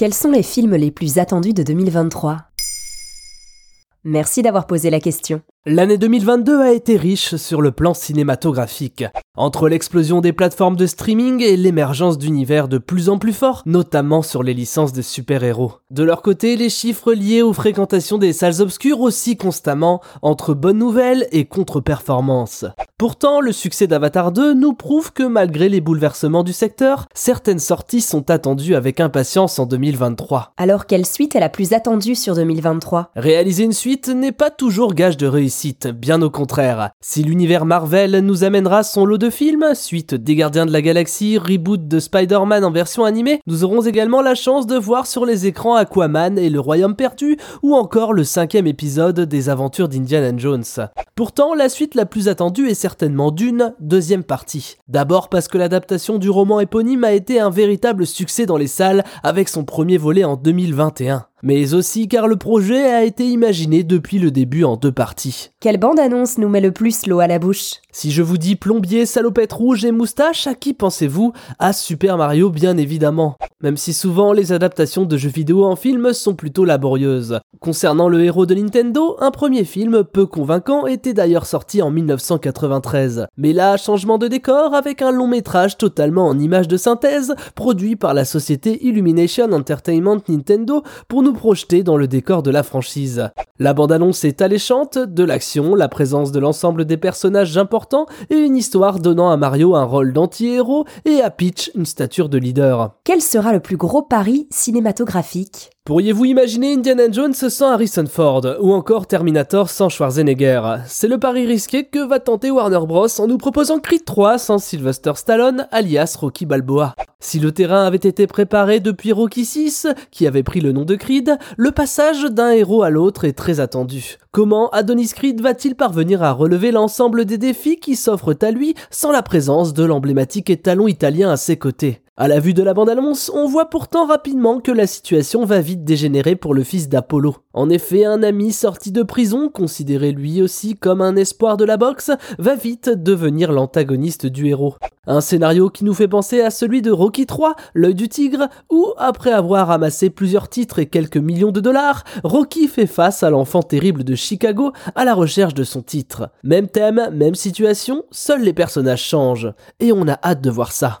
Quels sont les films les plus attendus de 2023 Merci d'avoir posé la question. L'année 2022 a été riche sur le plan cinématographique. Entre l'explosion des plateformes de streaming et l'émergence d'univers de plus en plus forts, notamment sur les licences de super-héros. De leur côté, les chiffres liés aux fréquentations des salles obscures aussi constamment entre bonnes nouvelles et contre-performances. Pourtant, le succès d'Avatar 2 nous prouve que malgré les bouleversements du secteur, certaines sorties sont attendues avec impatience en 2023. Alors quelle suite est la plus attendue sur 2023 Réaliser une suite n'est pas toujours gage de réussite bien au contraire. Si l'univers Marvel nous amènera son lot de films, suite des Gardiens de la Galaxie, reboot de Spider-Man en version animée, nous aurons également la chance de voir sur les écrans Aquaman et le Royaume perdu, ou encore le cinquième épisode des aventures d'Indiana Jones. Pourtant, la suite la plus attendue est certainement d'une deuxième partie. D'abord parce que l'adaptation du roman éponyme a été un véritable succès dans les salles avec son premier volet en 2021 mais aussi car le projet a été imaginé depuis le début en deux parties. Quelle bande-annonce nous met le plus l'eau à la bouche Si je vous dis plombier, salopette rouge et moustache, à qui pensez-vous? À Super Mario bien évidemment. Même si souvent les adaptations de jeux vidéo en film sont plutôt laborieuses. Concernant le héros de Nintendo, un premier film peu convaincant était d'ailleurs sorti en 1993. Mais là, changement de décor avec un long métrage totalement en images de synthèse, produit par la société Illumination Entertainment Nintendo pour nous projeter dans le décor de la franchise. La bande-annonce est alléchante, de l'action, la présence de l'ensemble des personnages importants et une histoire donnant à Mario un rôle d'anti-héros et à Peach une stature de leader. Quel sera le plus gros pari cinématographique? Pourriez-vous imaginer Indiana Jones sans Harrison Ford ou encore Terminator sans Schwarzenegger? C'est le pari risqué que va tenter Warner Bros en nous proposant Creed 3 sans Sylvester Stallone alias Rocky Balboa. Si le terrain avait été préparé depuis Rocky 6, qui avait pris le nom de Creed, le passage d'un héros à l'autre est très attendu. Comment Adonis Creed va-t-il parvenir à relever l'ensemble des défis qui s'offrent à lui sans la présence de l'emblématique étalon italien à ses côtés? À la vue de la bande-annonce, on voit pourtant rapidement que la situation va vite dégénérer pour le fils d'Apollo. En effet, un ami sorti de prison, considéré lui aussi comme un espoir de la boxe, va vite devenir l'antagoniste du héros. Un scénario qui nous fait penser à celui de Rocky 3, l'œil du tigre, où, après avoir amassé plusieurs titres et quelques millions de dollars, Rocky fait face à l'enfant terrible de Chicago à la recherche de son titre. Même thème, même situation, seuls les personnages changent. Et on a hâte de voir ça.